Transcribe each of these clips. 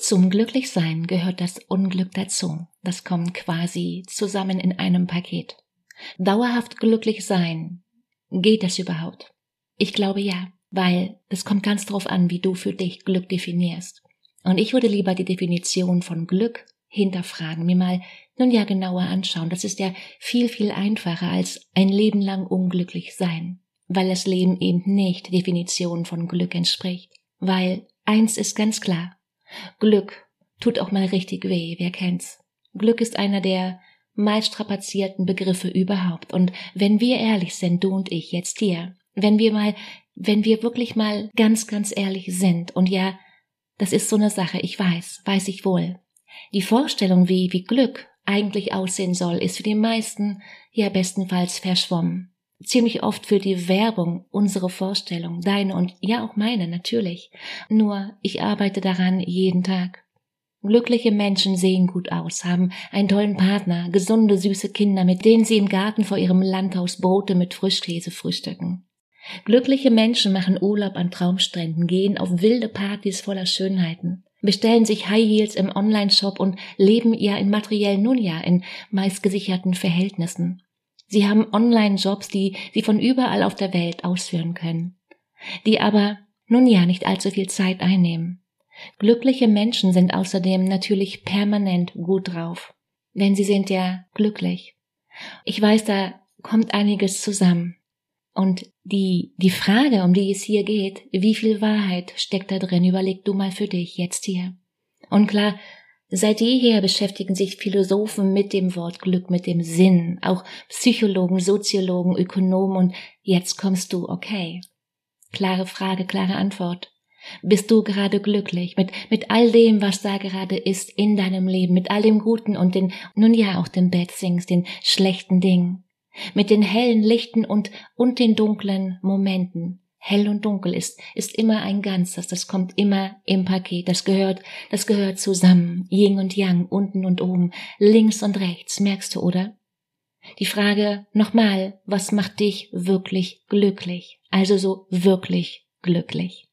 Zum Glücklichsein gehört das Unglück dazu. Das kommt quasi zusammen in einem Paket. Dauerhaft glücklich sein. Geht das überhaupt? Ich glaube ja, weil es kommt ganz drauf an, wie du für dich Glück definierst. Und ich würde lieber die Definition von Glück hinterfragen, mir mal nun ja genauer anschauen. Das ist ja viel, viel einfacher als ein Leben lang unglücklich sein, weil das Leben eben nicht Definition von Glück entspricht. Weil eins ist ganz klar, Glück tut auch mal richtig weh, wer kennt's? Glück ist einer der meist strapazierten Begriffe überhaupt. Und wenn wir ehrlich sind, du und ich jetzt hier, wenn wir mal, wenn wir wirklich mal ganz, ganz ehrlich sind, und ja, das ist so eine Sache, ich weiß, weiß ich wohl. Die Vorstellung, wie, wie Glück eigentlich aussehen soll, ist für die meisten ja bestenfalls verschwommen ziemlich oft für die Werbung unsere Vorstellung, deine und ja auch meine natürlich. Nur ich arbeite daran jeden Tag. Glückliche Menschen sehen gut aus, haben einen tollen Partner, gesunde, süße Kinder, mit denen sie im Garten vor ihrem Landhaus Brote mit Frischkäse frühstücken. Glückliche Menschen machen Urlaub an Traumstränden, gehen auf wilde Partys voller Schönheiten, bestellen sich High Heels im Online-Shop und leben ja in materiellen nun ja in meist gesicherten Verhältnissen. Sie haben Online-Jobs, die sie von überall auf der Welt ausführen können, die aber nun ja nicht allzu viel Zeit einnehmen. Glückliche Menschen sind außerdem natürlich permanent gut drauf, denn sie sind ja glücklich. Ich weiß, da kommt einiges zusammen. Und die, die Frage, um die es hier geht, wie viel Wahrheit steckt da drin, überleg du mal für dich jetzt hier. Und klar, Seit jeher beschäftigen sich Philosophen mit dem Wort Glück, mit dem Sinn, auch Psychologen, Soziologen, Ökonomen und jetzt kommst du, okay. Klare Frage, klare Antwort. Bist du gerade glücklich mit, mit all dem, was da gerade ist in deinem Leben, mit all dem Guten und den, nun ja, auch den Bad Things, den schlechten Dingen, mit den hellen Lichten und, und den dunklen Momenten? Hell und dunkel ist, ist immer ein Ganzes, das kommt immer im Paket, das gehört, das gehört zusammen, Yin und Yang, unten und oben, links und rechts, merkst du, oder? Die Frage nochmal, was macht dich wirklich glücklich? Also so wirklich glücklich.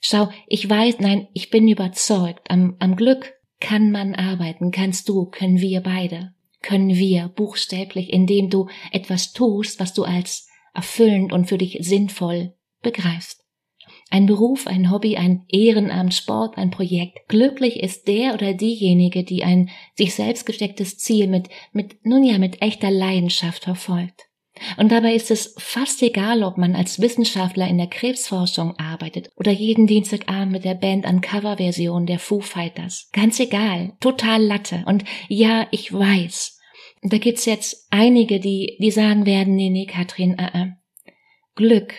Schau, ich weiß, nein, ich bin überzeugt, am, am Glück kann man arbeiten, kannst du, können wir beide, können wir buchstäblich, indem du etwas tust, was du als erfüllend und für dich sinnvoll begreifst. Ein Beruf, ein Hobby, ein Ehrenamt, Sport, ein Projekt. Glücklich ist der oder diejenige, die ein sich selbst gestecktes Ziel mit, mit, nun ja, mit echter Leidenschaft verfolgt. Und dabei ist es fast egal, ob man als Wissenschaftler in der Krebsforschung arbeitet oder jeden Dienstagabend mit der Band an Coverversion der Foo Fighters. Ganz egal. Total Latte. Und ja, ich weiß. Da gibt's jetzt einige, die, die sagen werden, nee, nee, Katrin, uh -uh. Glück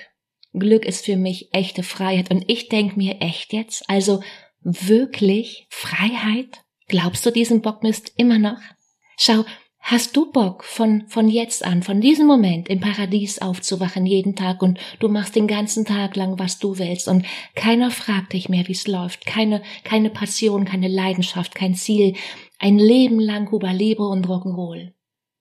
Glück ist für mich echte Freiheit. Und ich denk mir echt jetzt, also wirklich Freiheit? Glaubst du diesen Bockmist immer noch? Schau, hast du Bock von, von jetzt an, von diesem Moment im Paradies aufzuwachen jeden Tag und du machst den ganzen Tag lang, was du willst und keiner fragt dich mehr, wie's läuft. Keine, keine Passion, keine Leidenschaft, kein Ziel. Ein Leben lang Cuba Libre und Rock'n'Roll.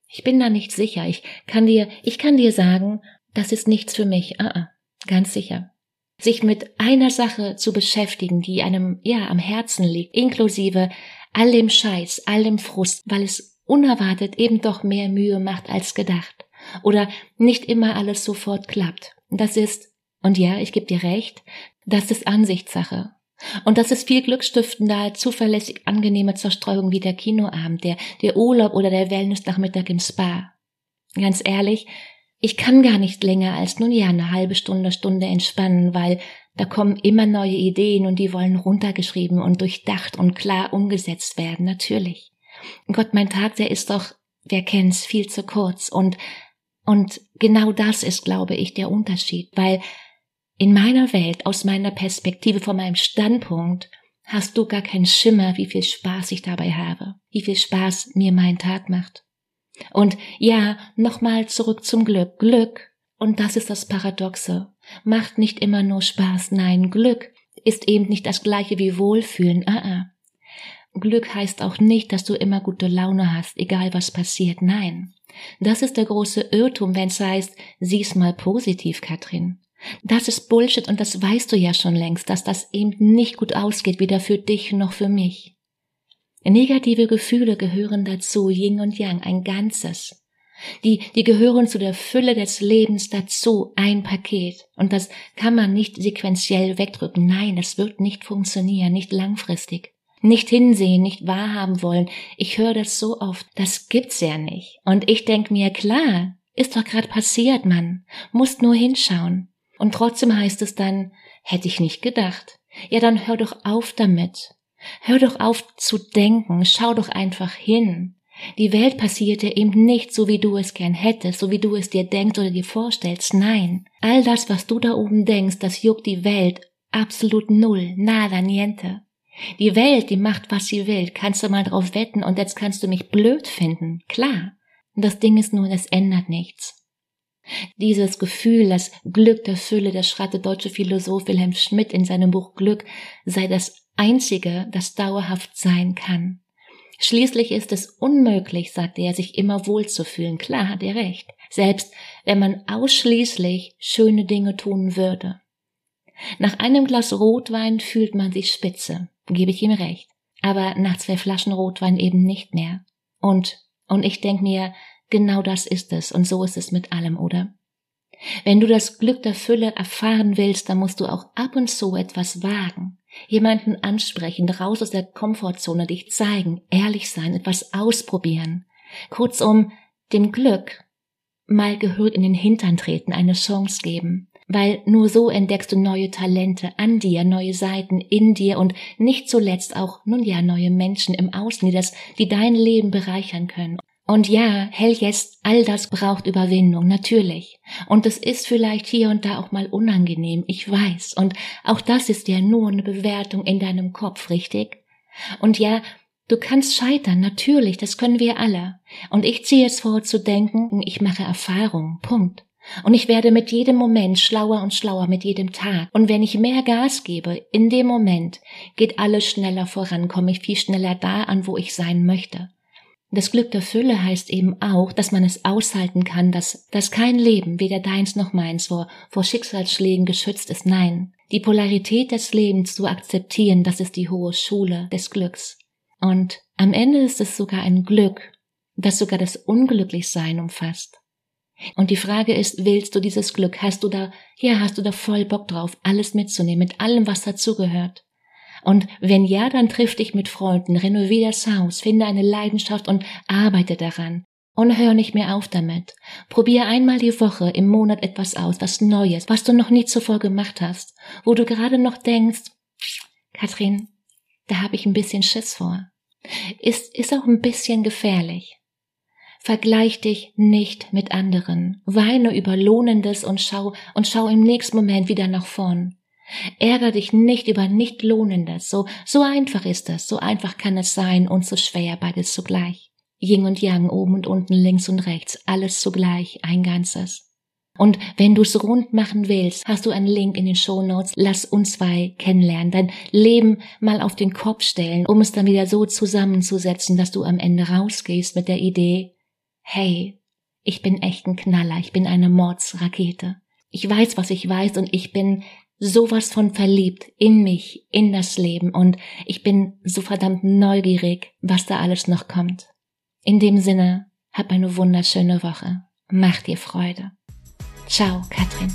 Ich bin da nicht sicher. Ich kann dir, ich kann dir sagen, das ist nichts für mich. Uh -uh. Ganz sicher. Sich mit einer Sache zu beschäftigen, die einem ja am Herzen liegt, inklusive all dem Scheiß, all dem Frust, weil es unerwartet eben doch mehr Mühe macht als gedacht. Oder nicht immer alles sofort klappt. Das ist, und ja, ich gebe dir recht, das ist Ansichtssache. Und das ist viel glückstiftender, zuverlässig angenehme Zerstreuung wie der Kinoabend, der, der Urlaub oder der Wellnessnachmittag im Spa. ganz ehrlich, ich kann gar nicht länger als nun ja eine halbe Stunde, Stunde entspannen, weil da kommen immer neue Ideen und die wollen runtergeschrieben und durchdacht und klar umgesetzt werden, natürlich. Gott, mein Tag, der ist doch, wer kennt's, viel zu kurz und, und genau das ist, glaube ich, der Unterschied, weil in meiner Welt, aus meiner Perspektive, von meinem Standpunkt, hast du gar keinen Schimmer, wie viel Spaß ich dabei habe, wie viel Spaß mir mein Tag macht. Und ja, nochmal zurück zum Glück. Glück, und das ist das Paradoxe, macht nicht immer nur Spaß. Nein, Glück ist eben nicht das gleiche wie Wohlfühlen. Ah, ah. Glück heißt auch nicht, dass du immer gute Laune hast, egal was passiert. Nein. Das ist der große Irrtum, wenn es heißt, sieh's mal positiv, Katrin. Das ist Bullshit und das weißt du ja schon längst, dass das eben nicht gut ausgeht, weder für dich noch für mich. Negative Gefühle gehören dazu, Yin und Yang, ein Ganzes. Die, die gehören zu der Fülle des Lebens dazu, ein Paket. Und das kann man nicht sequenziell wegdrücken. Nein, das wird nicht funktionieren, nicht langfristig. Nicht hinsehen, nicht wahrhaben wollen. Ich höre das so oft. Das gibt's ja nicht. Und ich denk mir, klar, ist doch gerade passiert, Mann. Musst nur hinschauen. Und trotzdem heißt es dann, hätte ich nicht gedacht. Ja, dann hör doch auf damit. Hör doch auf zu denken, schau doch einfach hin. Die Welt passierte eben nicht so, wie du es gern hättest, so wie du es dir denkst oder dir vorstellst. Nein, all das, was du da oben denkst, das juckt die Welt absolut null, nada, niente. Die Welt, die macht, was sie will, kannst du mal drauf wetten und jetzt kannst du mich blöd finden, klar. Das Ding ist nur, es ändert nichts. Dieses Gefühl, das Glück der Fülle, das schreibt der deutsche Philosoph Wilhelm Schmidt in seinem Buch Glück, sei das einzige, das dauerhaft sein kann. Schließlich ist es unmöglich, sagte er, sich immer wohl zu fühlen. Klar hat er recht. Selbst wenn man ausschließlich schöne Dinge tun würde. Nach einem Glas Rotwein fühlt man sich spitze, gebe ich ihm recht. Aber nach zwei Flaschen Rotwein eben nicht mehr. Und, und ich denk mir, genau das ist es, und so ist es mit allem, oder? Wenn du das Glück der Fülle erfahren willst, dann musst du auch ab und zu etwas wagen. Jemanden ansprechen, raus aus der Komfortzone, dich zeigen, ehrlich sein, etwas ausprobieren. Kurzum, dem Glück mal gehört in den Hintern treten, eine Chance geben. Weil nur so entdeckst du neue Talente an dir, neue Seiten in dir und nicht zuletzt auch, nun ja, neue Menschen im Außen, die das, die dein Leben bereichern können. Und ja, hell yes, all das braucht Überwindung, natürlich. Und es ist vielleicht hier und da auch mal unangenehm, ich weiß. Und auch das ist ja nur eine Bewertung in deinem Kopf, richtig? Und ja, du kannst scheitern, natürlich, das können wir alle. Und ich ziehe es vor zu denken, ich mache Erfahrung, Punkt. Und ich werde mit jedem Moment schlauer und schlauer mit jedem Tag. Und wenn ich mehr Gas gebe, in dem Moment, geht alles schneller voran, komme ich viel schneller da an, wo ich sein möchte. Das Glück der Fülle heißt eben auch, dass man es aushalten kann, dass, dass kein Leben, weder deins noch meins, vor, vor Schicksalsschlägen geschützt ist. Nein, die Polarität des Lebens zu akzeptieren, das ist die hohe Schule des Glücks. Und am Ende ist es sogar ein Glück, das sogar das Unglücklichsein umfasst. Und die Frage ist, willst du dieses Glück? Hast du da, ja, hast du da voll Bock drauf, alles mitzunehmen, mit allem, was dazugehört? Und wenn ja, dann triff dich mit Freunden, renovier das Haus, finde eine Leidenschaft und arbeite daran. Und hör nicht mehr auf damit. Probier einmal die Woche im Monat etwas aus, was Neues, was du noch nie zuvor gemacht hast, wo du gerade noch denkst, Katrin, da habe ich ein bisschen Schiss vor. Ist, ist auch ein bisschen gefährlich. Vergleich dich nicht mit anderen. Weine über Lohnendes und schau, und schau im nächsten Moment wieder nach vorn. Ärger dich nicht über nicht Lohnendes. So, so einfach ist es, so einfach kann es sein und so schwer beides zugleich. Yin und Yang, oben und unten, links und rechts, alles zugleich, ein Ganzes. Und wenn du's rund machen willst, hast du einen Link in den Show Notes. Lass uns zwei kennenlernen, dein Leben mal auf den Kopf stellen, um es dann wieder so zusammenzusetzen, dass du am Ende rausgehst mit der Idee, hey, ich bin echt ein Knaller, ich bin eine Mordsrakete. Ich weiß, was ich weiß und ich bin sowas von verliebt in mich, in das Leben und ich bin so verdammt neugierig, was da alles noch kommt. In dem Sinne, hab eine wunderschöne Woche. Mach dir Freude. Ciao, Katrin.